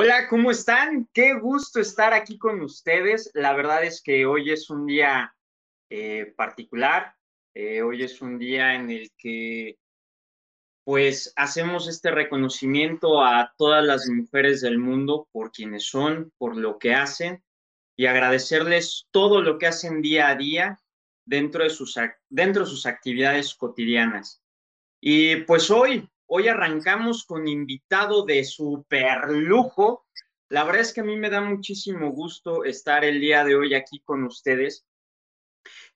Hola, ¿cómo están? Qué gusto estar aquí con ustedes. La verdad es que hoy es un día eh, particular. Eh, hoy es un día en el que pues hacemos este reconocimiento a todas las mujeres del mundo por quienes son, por lo que hacen y agradecerles todo lo que hacen día a día dentro de sus, dentro de sus actividades cotidianas. Y pues hoy, Hoy arrancamos con invitado de super lujo. La verdad es que a mí me da muchísimo gusto estar el día de hoy aquí con ustedes.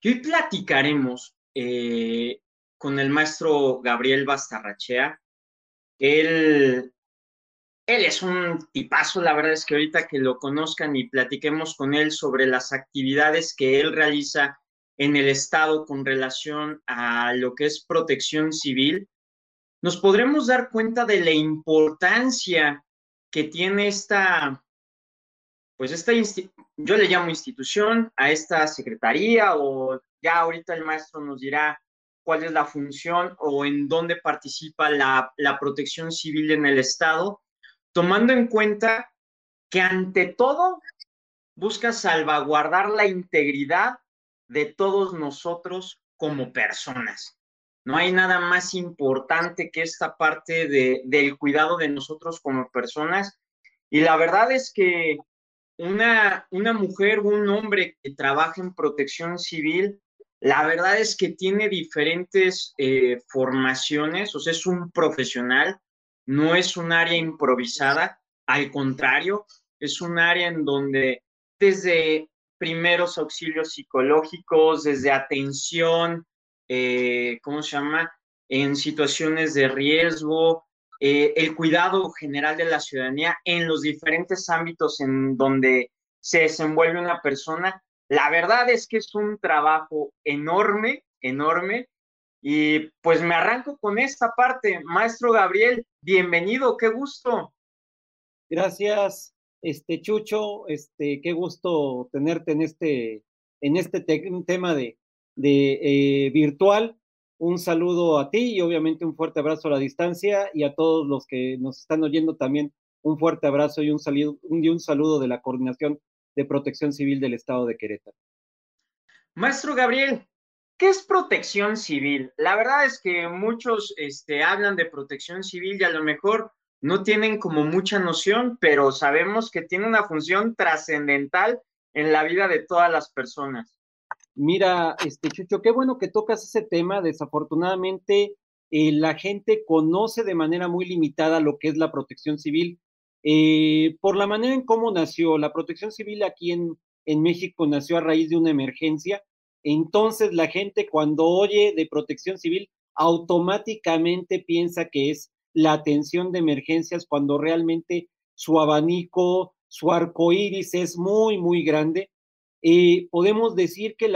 Y hoy platicaremos eh, con el maestro Gabriel Bastarrachea. Él, él es un tipazo, la verdad es que ahorita que lo conozcan y platiquemos con él sobre las actividades que él realiza en el Estado con relación a lo que es protección civil, nos podremos dar cuenta de la importancia que tiene esta, pues esta, yo le llamo institución, a esta secretaría o ya ahorita el maestro nos dirá cuál es la función o en dónde participa la, la protección civil en el Estado, tomando en cuenta que ante todo busca salvaguardar la integridad de todos nosotros como personas. No hay nada más importante que esta parte de, del cuidado de nosotros como personas. Y la verdad es que una, una mujer o un hombre que trabaja en protección civil, la verdad es que tiene diferentes eh, formaciones, o sea, es un profesional, no es un área improvisada, al contrario, es un área en donde desde primeros auxilios psicológicos, desde atención, eh, ¿cómo se llama? En situaciones de riesgo, eh, el cuidado general de la ciudadanía en los diferentes ámbitos en donde se desenvuelve una persona. La verdad es que es un trabajo enorme, enorme. Y pues me arranco con esta parte. Maestro Gabriel, bienvenido, qué gusto. Gracias, este Chucho, este, qué gusto tenerte en este, en este tema de, de eh, virtual. Un saludo a ti y obviamente un fuerte abrazo a la distancia y a todos los que nos están oyendo también un fuerte abrazo y un, saludo, un, saludo de la Coordinación de Protección Civil del Estado de Querétaro. Maestro Gabriel, ¿qué es protección civil? La verdad es que muchos este, hablan de protección civil y a lo mejor no tienen como mucha noción, pero sabemos que tiene una función trascendental en la vida de todas las personas. Mira, este Chucho, qué bueno que tocas ese tema. Desafortunadamente, eh, la gente conoce de manera muy limitada lo que es la protección civil. Eh, por la manera en cómo nació, la protección civil aquí en, en México nació a raíz de una emergencia. Entonces, la gente cuando oye de protección civil, automáticamente piensa que es la atención de emergencias cuando realmente su abanico, su arco iris es muy, muy grande eh, podemos decir que,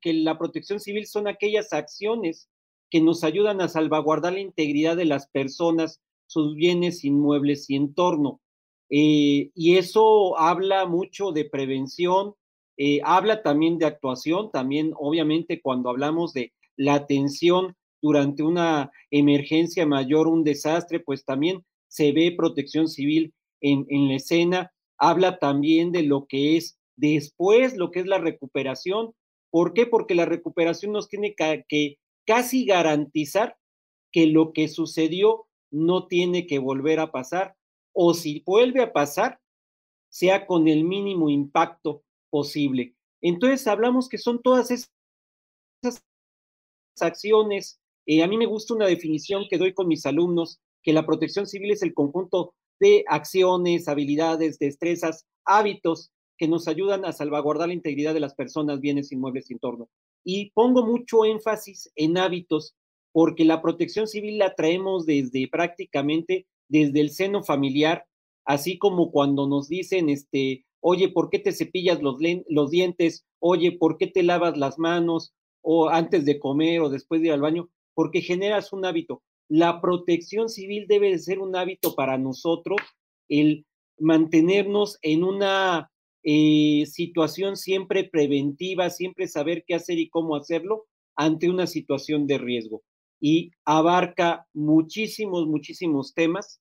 que la protección civil son aquellas acciones que nos ayudan a salvaguardar la integridad de las personas, sus bienes inmuebles y entorno. Eh, y eso habla mucho de prevención, eh, habla también de actuación, también obviamente cuando hablamos de la atención durante una emergencia mayor, un desastre, pues también se ve protección civil en, en la escena, habla también de lo que es Después, lo que es la recuperación. ¿Por qué? Porque la recuperación nos tiene que, casi garantizar que lo que sucedió no tiene que volver a pasar o si vuelve a pasar, sea con el mínimo impacto posible. Entonces hablamos que son todas esas acciones. Eh, a mí me gusta una definición que doy con mis alumnos, que la protección civil es el conjunto de acciones, habilidades, destrezas, hábitos que nos ayudan a salvaguardar la integridad de las personas, bienes, inmuebles entorno. Y pongo mucho énfasis en hábitos, porque la protección civil la traemos desde prácticamente desde el seno familiar, así como cuando nos dicen, este, oye, ¿por qué te cepillas los, los dientes? Oye, ¿por qué te lavas las manos? O antes de comer o después de ir al baño, porque generas un hábito. La protección civil debe de ser un hábito para nosotros, el mantenernos en una eh, situación siempre preventiva, siempre saber qué hacer y cómo hacerlo ante una situación de riesgo. Y abarca muchísimos, muchísimos temas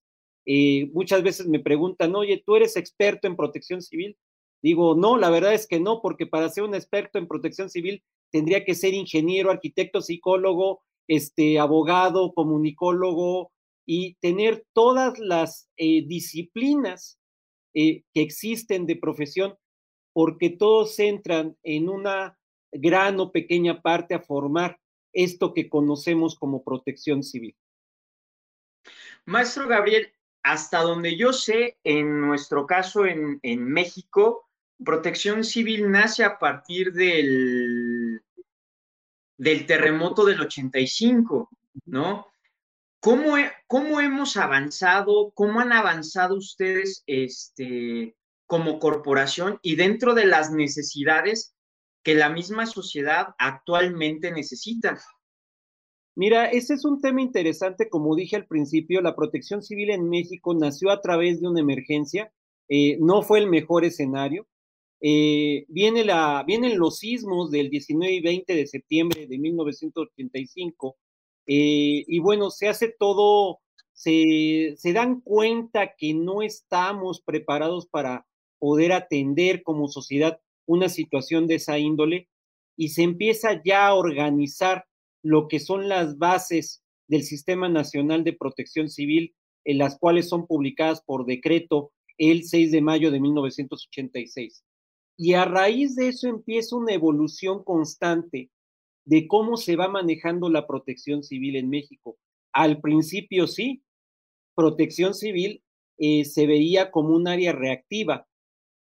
eh, muchas veces me preguntan, oye, ¿tú eres experto en protección civil? Digo, no, la verdad es que no, porque para ser un experto en protección civil tendría que ser ingeniero, arquitecto, psicólogo, este, abogado, comunicólogo y tener todas las eh, disciplinas eh, que existen de profesión, porque todos entran en una gran o pequeña parte a formar esto que conocemos como protección civil. Maestro Gabriel, hasta donde yo sé, en nuestro caso en, México, protección civil nace a partir del, del terremoto del 85, ¿no? ¿Cómo, ¿Cómo, hemos avanzado? ¿Cómo han avanzado ustedes este, como corporación y dentro de las necesidades que la misma sociedad actualmente necesita? Mira, ese es un tema interesante, como dije al principio, la protección civil en México nació a través de una emergencia, eh, no fue el mejor escenario. Eh, viene la, vienen los sismos del 19 y 20 de septiembre de 1985, eh, y bueno, se hace todo, se, se dan cuenta que no estamos preparados para poder atender como sociedad una situación de esa índole, y se empieza ya a organizar lo que son las bases del Sistema Nacional de Protección Civil, en las cuales son publicadas por decreto el 6 de mayo de 1986. Y a raíz de eso empieza una evolución constante de cómo se va manejando la protección civil en México. Al principio sí, protección civil eh, se veía como un área reactiva.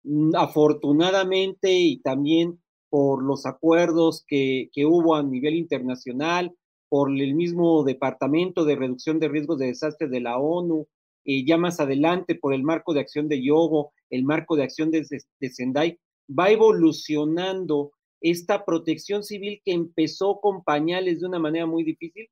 Mm, afortunadamente y también por los acuerdos que, hubo a nivel internacional, por el mismo Departamento de Reducción de Riesgos de Desastres de la ONU, y ya más adelante por el marco de acción de Yogo, el marco de acción de Sendai, va evolucionando esta protección civil que empezó con pañales de una manera muy difícil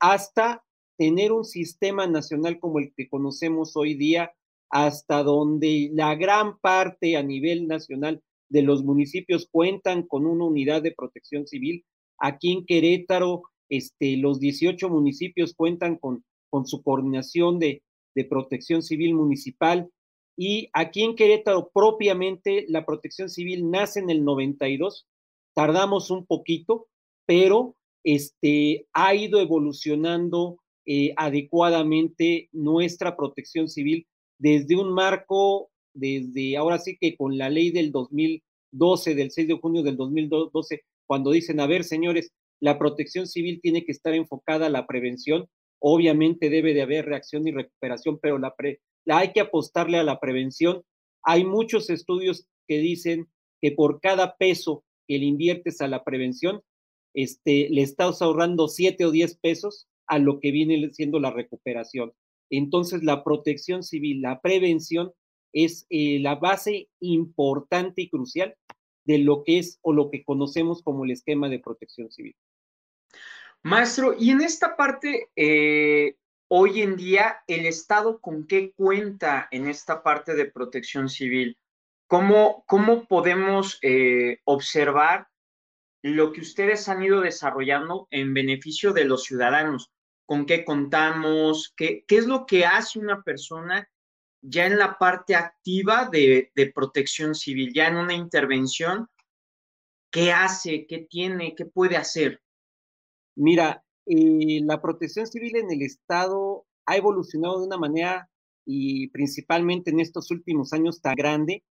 hasta tener un sistema nacional como el que conocemos hoy día, hasta donde la gran parte a nivel nacional de los municipios cuentan con una unidad de protección civil. Aquí en Querétaro, este, los 18 municipios cuentan con, con su coordinación de, de protección civil municipal. Y aquí en Querétaro, propiamente, la protección civil nace en el 92. Tardamos un poquito, pero este, ha ido evolucionando eh, adecuadamente nuestra protección civil desde un marco desde ahora sí que con la ley del 2012, del 6 de junio del 2012, cuando dicen, a ver, señores, la protección civil tiene que estar enfocada a la prevención, obviamente debe de haber reacción y recuperación, pero la, la hay que apostarle a la prevención. Hay muchos estudios que dicen que por cada peso que le inviertes a la prevención, este, le estás ahorrando 7 o 10 pesos a lo que viene siendo la recuperación. Entonces, la protección civil, la prevención, es eh, la base importante y crucial de lo que es o lo que conocemos como el esquema de protección civil. Maestro, y en esta parte, eh, hoy en día, ¿el Estado con qué cuenta en esta parte de protección civil? ¿Cómo, cómo podemos eh, observar lo que ustedes han ido desarrollando en beneficio de los ciudadanos? ¿Con qué contamos? ¿Qué, qué es lo que hace una persona ya en la parte activa de, protección civil, ya en una intervención, ¿qué hace? ¿Qué tiene? ¿Qué puede hacer? Mira, eh, la protección civil en el Estado ha evolucionado de una manera y principalmente en estos últimos años tan grande,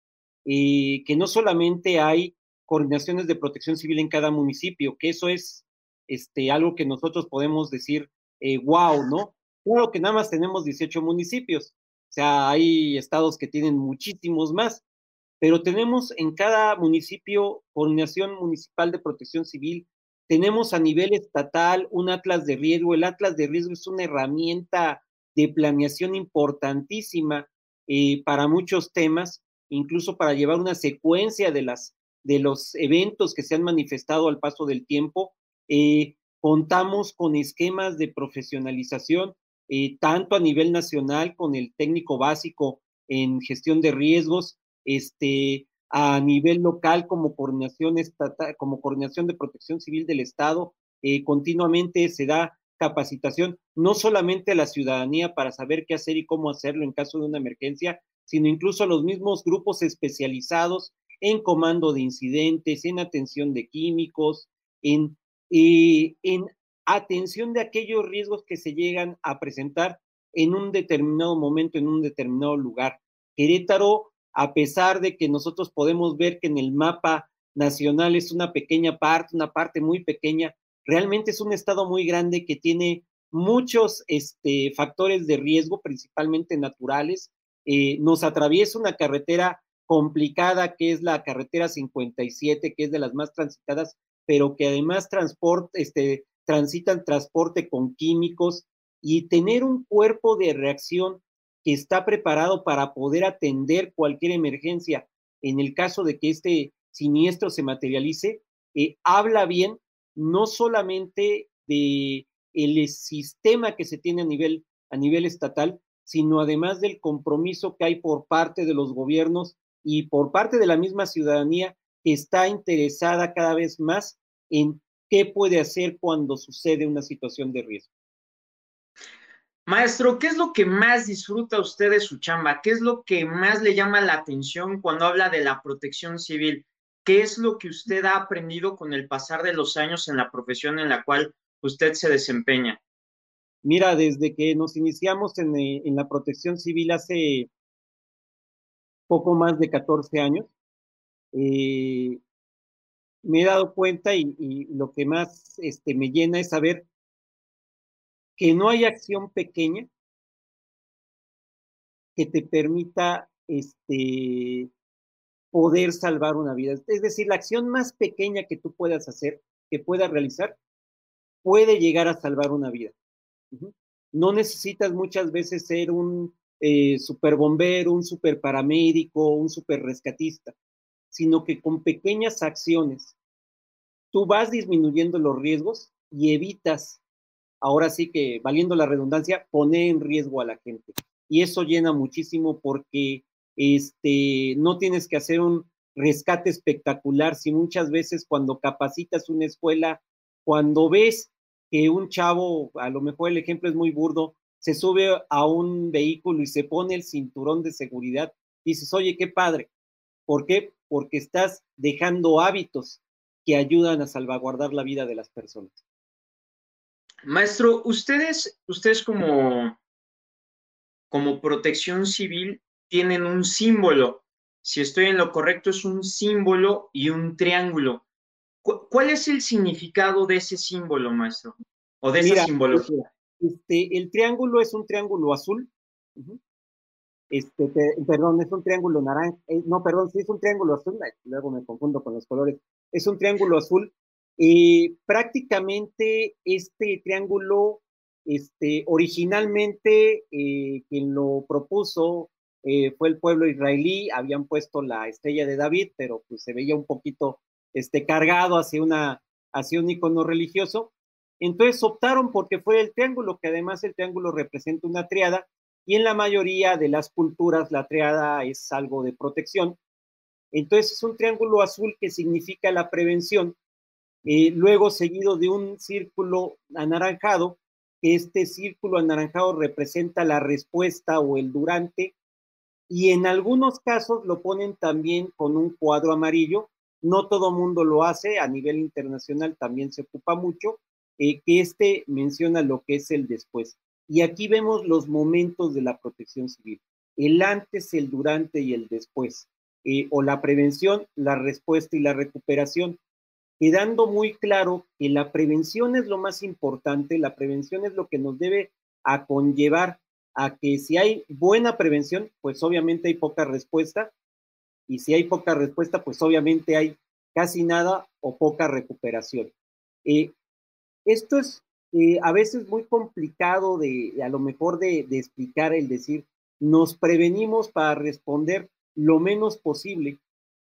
eh, que no solamente hay coordinaciones de protección civil en cada municipio, que eso es este, algo que nosotros podemos decir, wow, eh, ¿no? Claro que nada más tenemos 18 municipios, o sea, hay estados que tienen muchísimos más, pero tenemos en cada municipio coordinación municipal de protección civil, tenemos a nivel estatal un atlas de riesgo. El atlas de riesgo es una herramienta de planeación importantísima eh, para muchos temas, incluso para llevar una secuencia de, las, de los eventos que se han manifestado al paso del tiempo. Eh, contamos con esquemas de profesionalización, eh, tanto a nivel nacional con el técnico básico en gestión de riesgos, este, a nivel local como coordinación de protección civil del Estado, eh, continuamente se da capacitación, no solamente a la ciudadanía para saber qué hacer y cómo hacerlo en caso de una emergencia, sino incluso a los mismos grupos especializados en comando de incidentes, en atención de químicos, en, eh, en atención de aquellos riesgos que se llegan a presentar en un determinado momento, en un determinado lugar. Querétaro, a pesar de que nosotros podemos ver que en el mapa nacional es una pequeña parte, una parte muy pequeña, realmente es un estado muy grande que tiene muchos este, factores de riesgo, principalmente naturales. Eh, nos atraviesa una carretera complicada que es la carretera 57, que es de las más transitadas, pero que además transporte, este, transitan transporte con químicos y tener un cuerpo de reacción que está preparado para poder atender cualquier emergencia en el caso de que este siniestro se materialice, eh, habla bien no solamente de el sistema que se tiene a nivel, a nivel estatal, sino además del compromiso que hay por parte de los gobiernos y por parte de la misma ciudadanía que está interesada cada vez más en qué puede hacer cuando sucede una situación de riesgo. Maestro, ¿qué es lo que más disfruta usted de su chamba? ¿Qué es lo que más le llama la atención cuando habla de la protección civil? ¿Qué es lo que usted ha aprendido con el pasar de los años en la profesión en la cual usted se desempeña? Mira, desde que nos iniciamos en, eh, la protección civil hace poco más de 14 años, eh, me he dado cuenta y, lo que más este, me llena es saber que no hay acción pequeña que te permita este, poder salvar una vida. Es decir, la acción más pequeña que tú puedas hacer, que puedas realizar, puede llegar a salvar una vida. No necesitas muchas veces ser un eh, super bombero, un super paramédico, un super rescatista sino que con pequeñas acciones tú vas disminuyendo los riesgos y evitas, ahora sí que, valiendo la redundancia, poner en riesgo a la gente. Y eso llena muchísimo porque este, no tienes que hacer un rescate espectacular, si muchas veces cuando capacitas una escuela, cuando ves que un chavo, a lo mejor el ejemplo es muy burdo, se sube a un vehículo y se pone el cinturón de seguridad, dices, oye, qué padre. ¿Por qué? porque estás dejando hábitos que ayudan a salvaguardar la vida de las personas. Maestro, ustedes, ustedes como, como protección civil tienen un símbolo. Si estoy en lo correcto, es un símbolo y un triángulo. ¿Cuál es el significado de ese símbolo, maestro? O de esa simbología. Este, el triángulo es un triángulo azul este, perdón, es un triángulo naranja, eh, no, perdón, sí es un triángulo azul, luego me confundo con los colores, es un triángulo azul. Prácticamente este triángulo, este, originalmente eh, quien lo propuso eh, fue el pueblo israelí, habían puesto la estrella de David, pero pues se veía un poquito este, cargado hacia, una, hacia un icono religioso. Entonces optaron porque fue el triángulo, que además el triángulo representa una triada, y en la mayoría de las culturas la triada es algo de protección. Entonces es un triángulo azul que significa la prevención, eh, luego seguido de un círculo anaranjado, este círculo anaranjado representa la respuesta o el durante, y en algunos casos lo ponen también con un cuadro amarillo. No todo mundo lo hace, a nivel internacional también se ocupa mucho, eh, que este menciona lo que es el después. Y aquí vemos los momentos de la protección civil, el antes, el durante y el después, eh, o la prevención, la respuesta y la recuperación, quedando muy claro que la prevención es lo más importante, la prevención es lo que nos debe a conllevar a que si hay buena prevención, pues obviamente hay poca respuesta, y si hay poca respuesta, pues obviamente hay casi nada o poca recuperación. Eh, esto es eh, a veces muy complicado de, a lo mejor de, explicar el decir nos prevenimos para responder lo menos posible,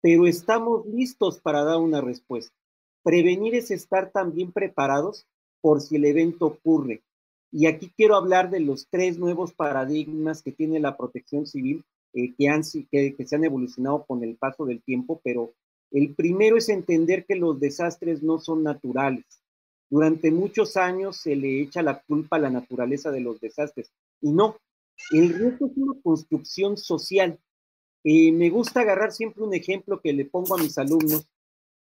pero estamos listos para dar una respuesta. Prevenir es estar también preparados por si el evento ocurre. Y aquí quiero hablar de los tres nuevos paradigmas que tiene la protección civil, eh, que, han, que, se han evolucionado con el paso del tiempo, pero el primero es entender que los desastres no son naturales. Durante muchos años se le echa la culpa a la naturaleza de los desastres. Y no, el riesgo es una construcción social. Eh, me gusta agarrar siempre un ejemplo que le pongo a mis alumnos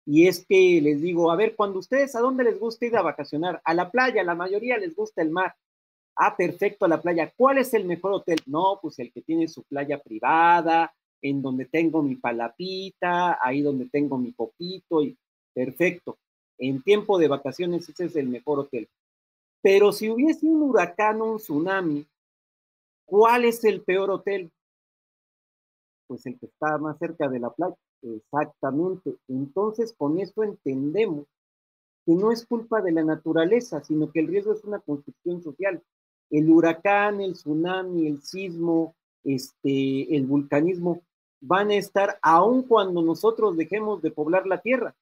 y es que les digo, a ver, cuando ustedes, ¿a dónde les gusta ir a vacacionar? A la playa, la mayoría les gusta el mar. Ah, perfecto, a la playa. ¿Cuál es el mejor hotel? No, pues el que tiene su playa privada, en donde tengo mi palapita, ahí donde tengo mi copito, y perfecto. En tiempo de vacaciones ese es el mejor hotel. Pero si hubiese un huracán o un tsunami, ¿cuál es el peor hotel? pues el que está más cerca de la playa. Exactamente. Entonces, con esto entendemos que no es culpa de la naturaleza, sino que el riesgo es una construcción social. El huracán, el tsunami, el sismo, este, el vulcanismo van a estar aun cuando nosotros dejemos de poblar la tierra.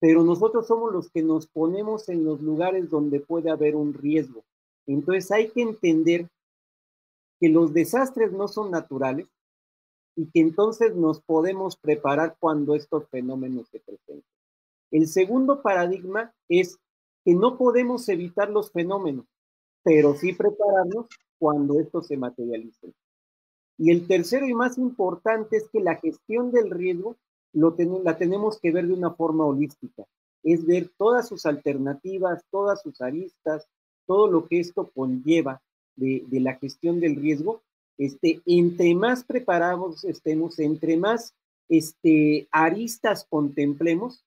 Pero nosotros somos los que nos ponemos en los lugares donde puede haber un riesgo. Entonces hay que entender que los desastres no son naturales, y que entonces nos podemos preparar cuando estos fenómenos se presenten. El segundo paradigma es que no podemos evitar los fenómenos, pero sí prepararnos cuando estos se materialicen. Y el tercero y más importante es que la gestión del riesgo la tenemos que ver de una forma holística, es ver todas sus alternativas, todas sus aristas, todo lo que esto conlleva de la gestión del riesgo este, entre más preparados estemos, entre más este, aristas contemplemos,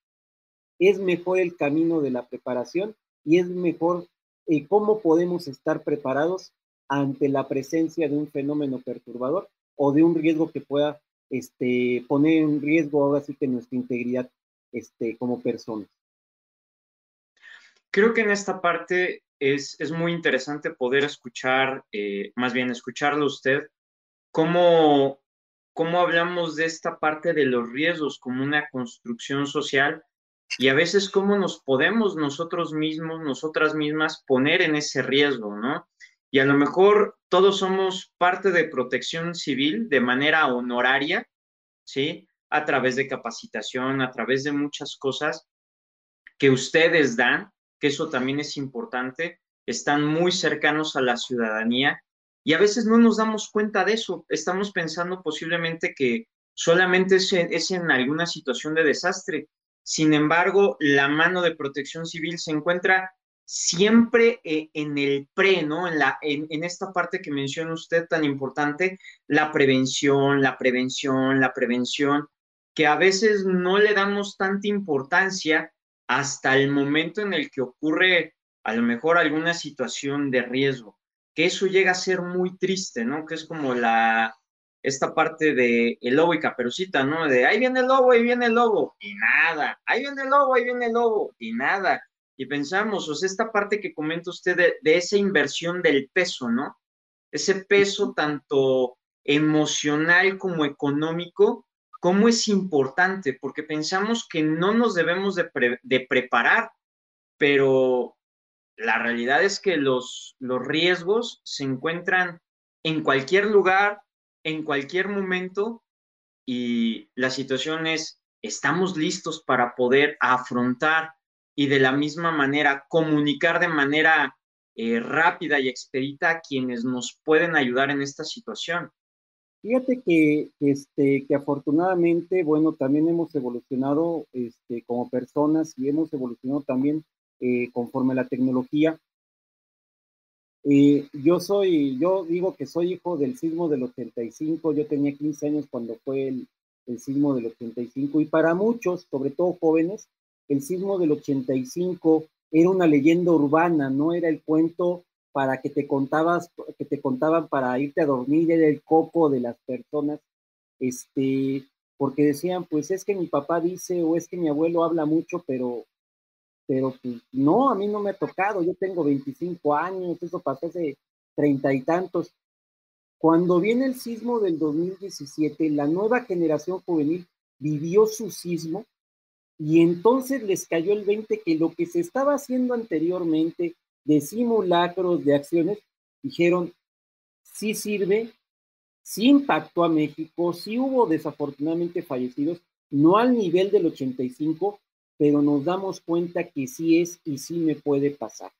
es mejor el camino de la preparación y es mejor eh, cómo podemos estar preparados ante la presencia de un fenómeno perturbador o de un riesgo que pueda este, poner en riesgo ahora sí que nuestra integridad este, como personas. Creo que en esta parte es, muy interesante poder escuchar, eh, más bien escucharlo usted, cómo, cómo hablamos de esta parte de los riesgos como una construcción social y a veces cómo nos podemos nosotros mismos, nosotras mismas poner en ese riesgo, ¿no? Y a lo mejor todos somos parte de protección civil de manera honoraria, ¿sí? A través de capacitación, a través de muchas cosas que ustedes dan, que eso también es importante, están muy cercanos a la ciudadanía y a veces no nos damos cuenta de eso. Estamos pensando posiblemente que solamente es, en alguna situación de desastre. Sin embargo, la mano de protección civil se encuentra siempre eh, en el pre, ¿no? En, la, en, esta parte que menciona usted tan importante, la prevención, la prevención, la prevención, que a veces no le damos tanta importancia hasta el momento en el que ocurre a lo mejor alguna situación de riesgo, que eso llega a ser muy triste, ¿no? Que es como la, esta parte de el lobo y caperucita, ¿no? De ahí viene el lobo, ahí viene el lobo, y nada, ahí viene el lobo, ahí viene el lobo, y nada. Y pensamos, o sea, esta parte que comenta usted de, de esa inversión del peso, ¿no? Ese peso tanto emocional como económico cómo es importante, porque pensamos que no nos debemos de, preparar, pero la realidad es que los, riesgos se encuentran en cualquier lugar, en cualquier momento, y la situación es, estamos listos para poder afrontar y de la misma manera comunicar de manera eh, rápida y expedita a quienes nos pueden ayudar en esta situación. Fíjate que, este, que afortunadamente, bueno, también hemos evolucionado este, como personas y hemos evolucionado también eh, conforme a la tecnología. Eh, yo soy, yo digo que soy hijo del sismo del 85, yo tenía 15 años cuando fue el, el sismo del 85 y para muchos, sobre todo jóvenes, el sismo del 85 era una leyenda urbana, no era el cuento para que te contabas, que te contaban para irte a dormir, era el coco de las personas, este, porque decían, pues es que mi papá dice, o es que mi abuelo habla mucho, pero, pero pues no, a mí no me ha tocado, yo tengo 25 años, eso pasó hace treinta y tantos. Cuando viene el sismo del 2017, la nueva generación juvenil vivió su sismo y entonces les cayó el 20 que lo que se estaba haciendo anteriormente de simulacros, de acciones, dijeron, sí sirve, sí impactó a México, sí hubo desafortunadamente fallecidos, no al nivel del 85, pero nos damos cuenta que sí es y sí me puede pasar.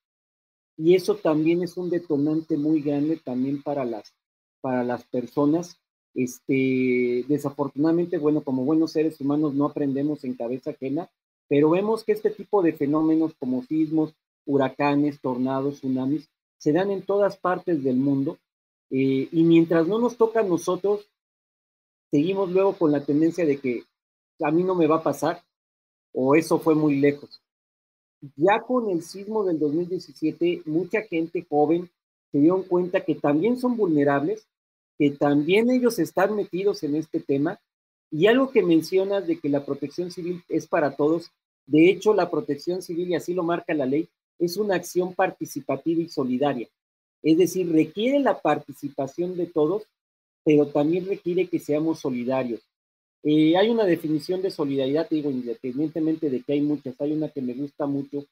Y eso también es un detonante muy grande también para las, para las personas. Este, desafortunadamente, bueno, como buenos seres humanos no aprendemos en cabeza ajena, pero vemos que este tipo de fenómenos como sismos, huracanes, tornados, tsunamis, se dan en todas partes del mundo. Eh, y mientras no nos toca a nosotros, seguimos luego con la tendencia de que a mí no me va a pasar, o eso fue muy lejos. Ya con el sismo del 2017, mucha gente joven se dieron cuenta que también son vulnerables, que también ellos están metidos en este tema. Y algo que mencionas de que la protección civil es para todos, de hecho la protección civil, y así lo marca la ley, es una acción participativa y solidaria. Es decir, requiere la participación de todos, pero también requiere que seamos solidarios. Eh, hay una definición de solidaridad, digo, independientemente de que hay muchas, hay una que me gusta mucho,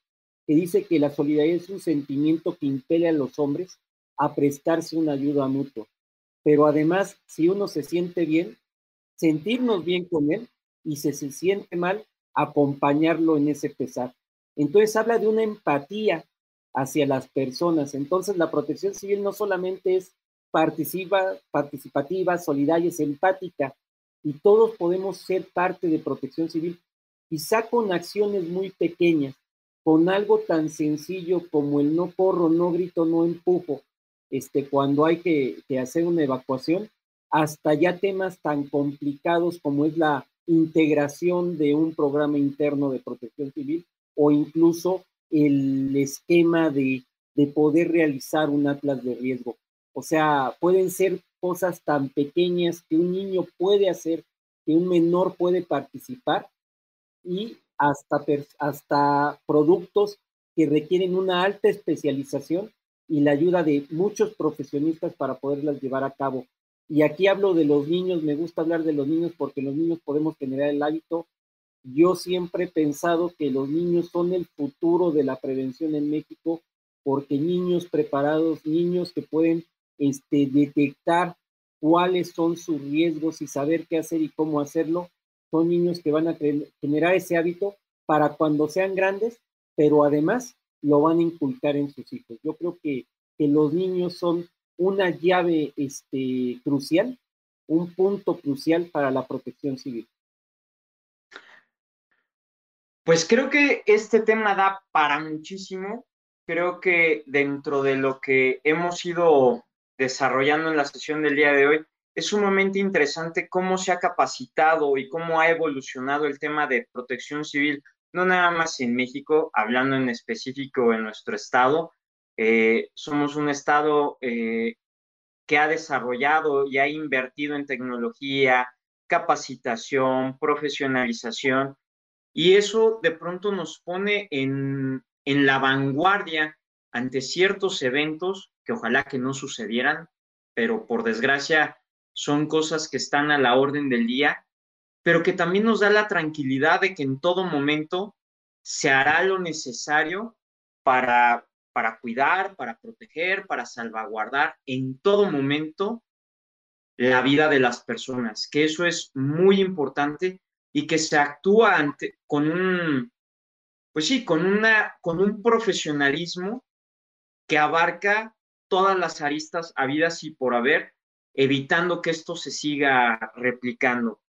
que dice que la solidaridad es un sentimiento que impele a los hombres a prestarse una ayuda mutua. Pero además, si uno se siente bien, sentirnos bien con él y si se siente mal, acompañarlo en ese pesar. Entonces habla de una empatía hacia las personas. Entonces la protección civil no solamente es participa, participativa, solidaria, es empática y todos podemos ser parte de protección civil, quizá con acciones muy pequeñas, con algo tan sencillo como el no corro, no grito, no empujo, este, cuando hay que hacer una evacuación, hasta ya temas tan complicados como es la integración de un programa interno de protección civil o incluso el esquema de, de poder realizar un atlas de riesgo. O sea, pueden ser cosas tan pequeñas que un niño puede hacer, que un menor puede participar y hasta, hasta productos que requieren una alta especialización y la ayuda de muchos profesionistas para poderlas llevar a cabo. Y aquí hablo de los niños, me gusta hablar de los niños porque los niños podemos generar el hábito. Yo siempre he pensado que los niños son el futuro de la prevención en México porque niños preparados, niños que pueden este, detectar cuáles son sus riesgos y saber qué hacer y cómo hacerlo. Son niños que van a generar ese hábito para cuando sean grandes, pero además lo van a inculcar en sus hijos. Yo creo que, que los niños son una llave este, crucial, un punto crucial para la protección civil. Pues creo que este tema da para muchísimo. Creo que dentro de lo que hemos ido desarrollando en la sesión del día de hoy, es sumamente interesante cómo se ha capacitado y cómo ha evolucionado el tema de protección civil, no nada más en México, hablando en específico en nuestro estado. Eh, somos un estado eh, que ha desarrollado y ha invertido en tecnología, capacitación, profesionalización, y eso de pronto nos pone en, en la vanguardia ante ciertos eventos que ojalá que no sucedieran, pero por desgracia son cosas que están a la orden del día, pero que también nos da la tranquilidad de que en todo momento se hará lo necesario para, para cuidar, para proteger, para salvaguardar en todo momento la vida de las personas, que eso es muy importante y que se actúa con un, pues sí, con, una, con un profesionalismo que abarca todas las aristas habidas y por haber, evitando que esto se siga replicando.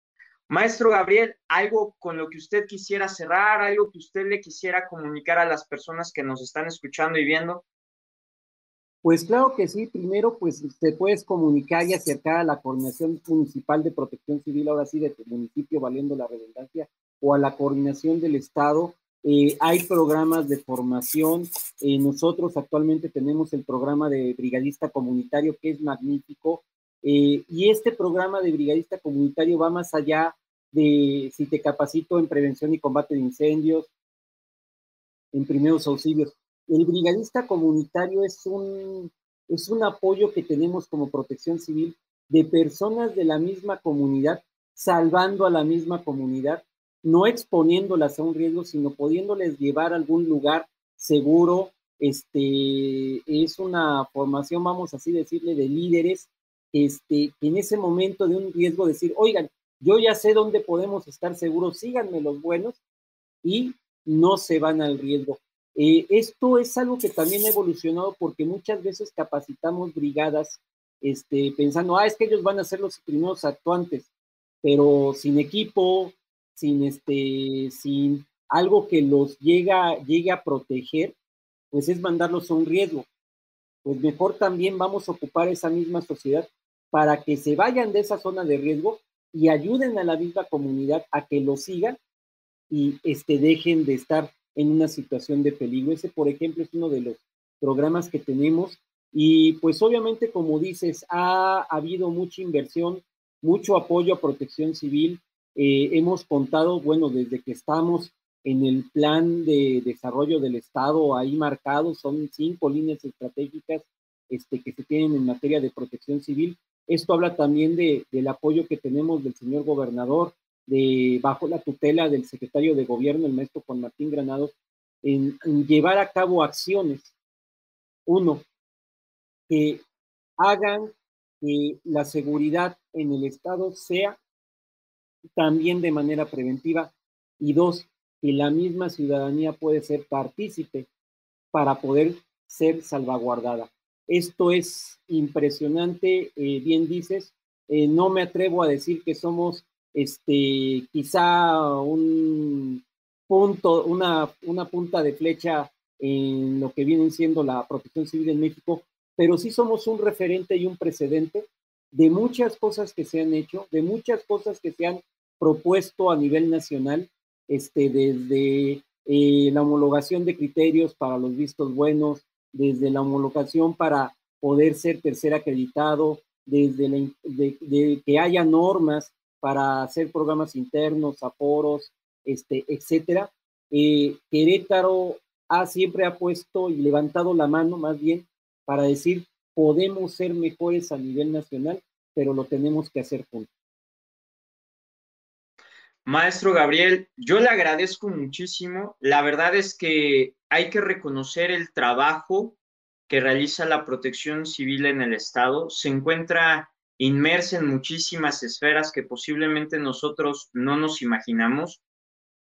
Maestro Gabriel, algo con lo que usted quisiera cerrar, algo que usted le quisiera comunicar a las personas que nos están escuchando y viendo. Pues claro que sí, primero pues te puedes comunicar y acercar a la Coordinación Municipal de Protección Civil, ahora sí de tu municipio, valiendo la redundancia, o a la Coordinación del Estado eh, hay programas de formación. Eh, nosotros actualmente tenemos el programa de brigadista comunitario que es magnífico. Eh, y este programa de brigadista comunitario va más allá de si te capacito en prevención y combate de incendios, en primeros auxilios. El brigadista comunitario es un, es un apoyo que tenemos como protección civil de personas de la misma comunidad, salvando a la misma comunidad, no exponiéndolas a un riesgo, sino pudiéndoles llevar a algún lugar seguro. Este, es una formación, vamos así decirle, de líderes, este, que en ese momento de un riesgo decir, oigan, yo ya sé dónde podemos estar seguros, síganme los buenos y no se van al riesgo. Eh, esto es algo que también ha evolucionado porque muchas veces capacitamos brigadas este, pensando, ah, es que ellos van a ser los primeros actuantes, pero sin equipo, sin, este, sin algo que los llega, llegue a proteger, pues es mandarlos a un riesgo. Pues mejor también vamos a ocupar esa misma sociedad para que se vayan de esa zona de riesgo y ayuden a la misma comunidad a que lo sigan y este, dejen de estar en una situación de peligro. Ese, por ejemplo, es uno de los programas que tenemos y pues obviamente, como dices, ha, habido mucha inversión, mucho apoyo a protección civil. Eh, hemos contado, bueno, desde que estamos en el plan de desarrollo del Estado ahí marcado, son cinco líneas estratégicas este, que se tienen en materia de protección civil. Esto habla también de, del apoyo que tenemos del señor gobernador, de bajo la tutela del secretario de gobierno, el maestro Juan Martín Granados, en, llevar a cabo acciones. Uno, que hagan que la seguridad en el Estado sea también de manera preventiva. Y dos, que la misma ciudadanía puede ser partícipe para poder ser salvaguardada. Esto es impresionante, eh, bien dices, eh, no me atrevo a decir que somos este, quizá un punto, una, una punta de flecha en lo que viene siendo la protección civil en México, pero sí somos un referente y un precedente de muchas cosas que se han hecho, de muchas cosas que se han propuesto a nivel nacional, este, desde eh, la homologación de criterios para los vistos buenos, desde la homologación para poder ser tercer acreditado, desde de, que haya normas para hacer programas internos, aforos, este, etcétera. Eh, Querétaro ha, siempre ha puesto y levantado la mano más bien para decir podemos ser mejores a nivel nacional, pero lo tenemos que hacer juntos. Maestro Gabriel, yo le agradezco muchísimo. La verdad es que hay que reconocer el trabajo que realiza la protección civil en el Estado. Se encuentra inmersa en muchísimas esferas que posiblemente nosotros no nos imaginamos.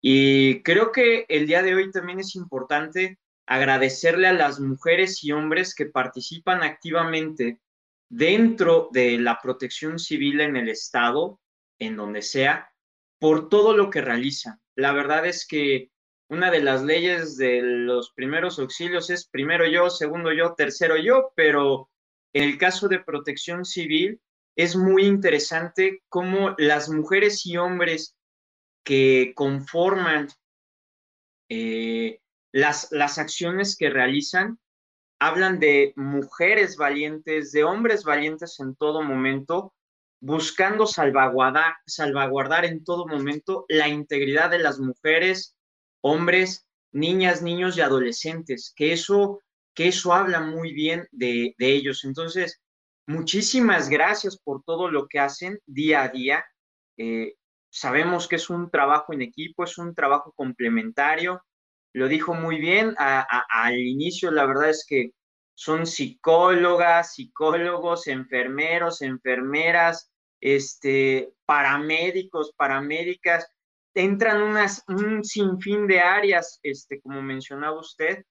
Y creo que el día de hoy también es importante agradecerle a las mujeres y hombres que participan activamente dentro de la protección civil en el Estado, en donde sea, por todo lo que realizan. La verdad es que una de las leyes de los primeros auxilios es primero yo, segundo yo, tercero yo, pero en el caso de protección civil es muy interesante cómo las mujeres y hombres que conforman eh, las, las acciones que realizan hablan de mujeres valientes, de hombres valientes en todo momento, buscando salvaguardar, salvaguardar en todo momento la integridad de las mujeres, hombres, niñas, niños y adolescentes, que eso, que eso habla muy bien de, de ellos. Entonces, Muchísimas gracias por todo lo que hacen día a día. Eh, sabemos que es un trabajo en equipo, es un trabajo complementario. Lo dijo muy bien al inicio, la verdad es que son psicólogas, psicólogos, enfermeros, enfermeras, este, paramédicos, paramédicas, entran unas, un sinfín de áreas, este, como mencionaba usted,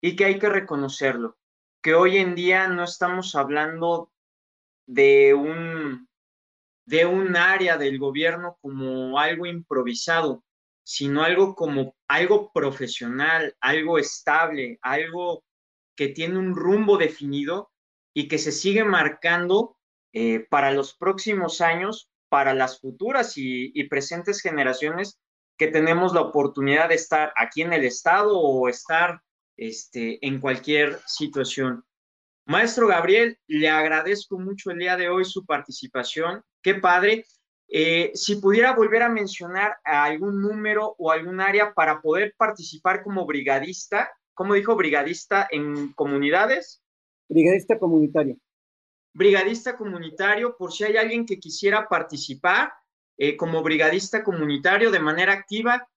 y que hay que reconocerlo, que hoy en día no estamos hablando de un, de un área del gobierno como algo improvisado, sino algo como algo profesional, algo estable, algo que tiene un rumbo definido y que se sigue marcando eh, para los próximos años, para las futuras y, y, presentes generaciones que tenemos la oportunidad de estar aquí en el Estado o estar este, en cualquier situación. Maestro Gabriel, le agradezco mucho el día de hoy su participación. Qué padre. Eh, si pudiera volver a mencionar algún número o algún área para poder participar como brigadista, como dijo brigadista en comunidades. Brigadista comunitario. Brigadista comunitario, por si hay alguien que quisiera participar eh, como brigadista comunitario de manera activa,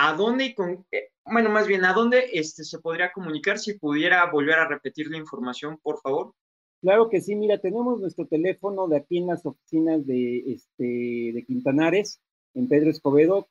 ¿a dónde y con, eh, bueno, más bien, ¿a dónde este, se podría comunicar? Si pudiera volver a repetir la información, por favor. Claro que sí, mira, tenemos nuestro teléfono de aquí en las oficinas de, este, de Quintanares, en Pedro Escobedo,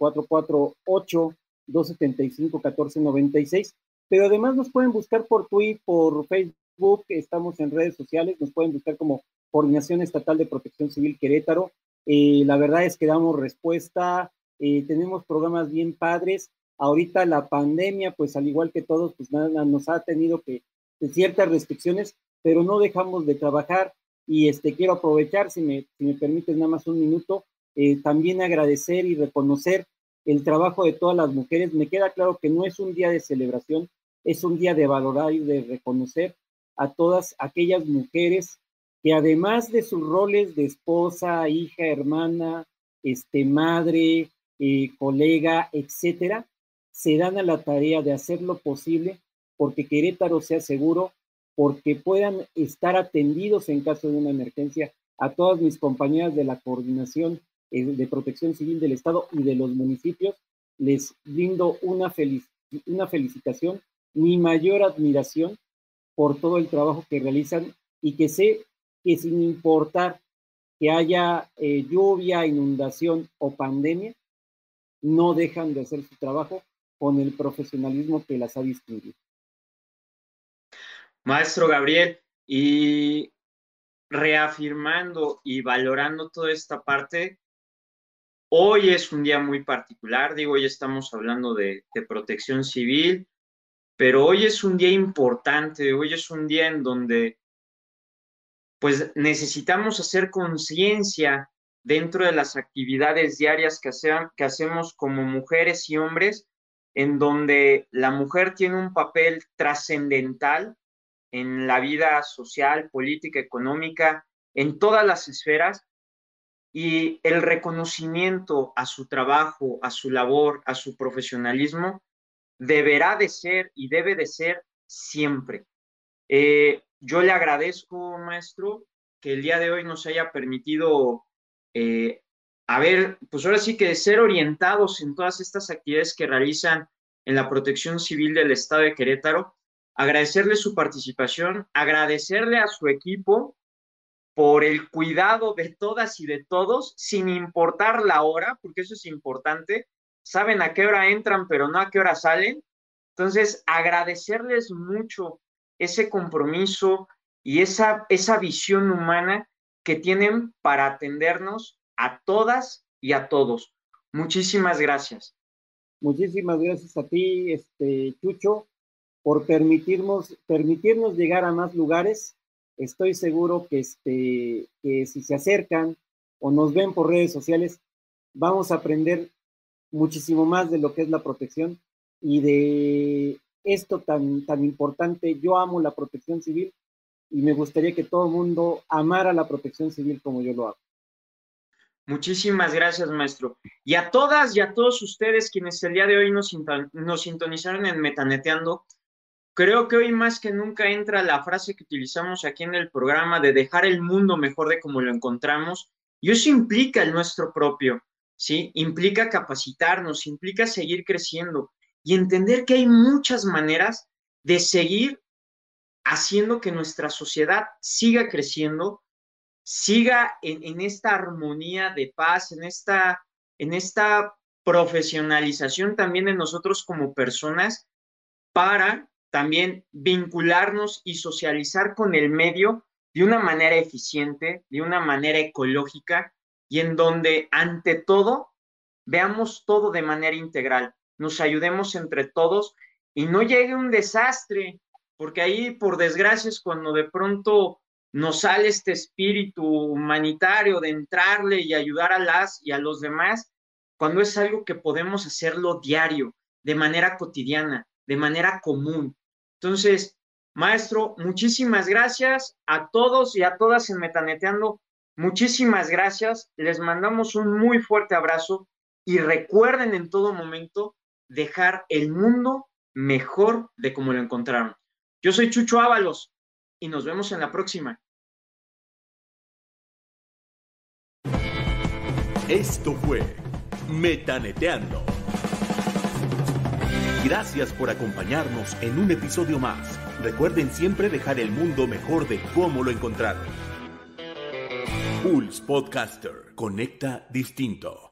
448-275-1496. Pero además nos pueden buscar por Twitter, por Facebook, estamos en redes sociales, nos pueden buscar como Coordinación Estatal de Protección Civil Querétaro. Eh, la verdad es que damos respuesta, eh, tenemos programas bien padres. Ahorita la pandemia, pues al igual que todos, pues nada, nos ha tenido que ciertas restricciones, pero no dejamos de trabajar y este, quiero aprovechar, si me, si me permites nada más un minuto, eh, también agradecer y reconocer el trabajo de todas las mujeres. Me queda claro que no es un día de celebración, es un día de valorar y de reconocer a todas aquellas mujeres que además de sus roles de esposa, hija, hermana, este, madre, eh, colega, etcétera, se dan a la tarea de hacer lo posible porque Querétaro sea seguro porque puedan estar atendidos en caso de una emergencia a todas mis compañeras de la coordinación eh, de protección civil del Estado y de los municipios. Les brindo una, una felicitación, mi mayor admiración por todo el trabajo que realizan y que sé que sin importar que haya eh, lluvia, inundación o pandemia, no dejan de hacer su trabajo con el profesionalismo que las ha distinguido. Maestro Gabriel, y reafirmando y valorando toda esta parte, hoy es un día muy particular, digo, hoy estamos hablando de, protección civil, pero hoy es un día importante, hoy es un día en donde pues necesitamos hacer conciencia dentro de las actividades diarias que, hacemos como mujeres y hombres, en donde la mujer tiene un papel trascendental en la vida social, política, económica, en todas las esferas, y el reconocimiento a su trabajo, a su labor, a su profesionalismo, deberá de ser y debe de ser siempre. Eh, yo le agradezco, maestro, que el día de hoy nos haya permitido eh, a ver, pues ahora sí que ser orientados en todas estas actividades que realizan en la protección civil del Estado de Querétaro agradecerle su participación, agradecerle a su equipo por el cuidado de todas y de todos, sin importar la hora, porque eso es importante. Saben a qué hora entran, pero no a qué hora salen. Entonces, agradecerles mucho ese compromiso y esa, esa visión humana que tienen para atendernos a todas y a todos. Muchísimas gracias. Muchísimas gracias a ti, este, Chucho por permitirnos, permitirnos llegar a más lugares. Estoy seguro que, este, que si se acercan o nos ven por redes sociales, vamos a aprender muchísimo más de lo que es la protección y de esto tan, tan importante. Yo amo la protección civil y me gustaría que todo el mundo amara la protección civil como yo lo hago. Muchísimas gracias, maestro. Y a todas y a todos ustedes quienes el día de hoy nos, nos sintonizaron en Metaneteando, Creo que hoy más que nunca entra la frase que utilizamos aquí en el programa de dejar el mundo mejor de como lo encontramos, y eso implica el nuestro propio, ¿sí? Implica capacitarnos, implica seguir creciendo y entender que hay muchas maneras de seguir haciendo que nuestra sociedad siga creciendo, siga en, esta armonía de paz, en esta, en esta profesionalización también de nosotros como personas para también vincularnos y socializar con el medio de una manera eficiente, de una manera ecológica y en donde ante todo veamos todo de manera integral, nos ayudemos entre todos y no llegue un desastre, porque ahí por desgracia es cuando de pronto nos sale este espíritu humanitario de entrarle y ayudar a las y a los demás, cuando es algo que podemos hacerlo diario, de manera cotidiana, de manera común. Entonces, maestro, muchísimas gracias a todos y a todas en Metaneteando. Muchísimas gracias. Les mandamos un muy fuerte abrazo y recuerden en todo momento dejar el mundo mejor de como lo encontraron. Yo soy Chucho Ábalos. y nos vemos en la próxima. Esto fue Metaneteando. Gracias por acompañarnos en un episodio más. Recuerden siempre dejar el mundo mejor de cómo lo encontraron. Pulse Podcaster. Conecta distinto.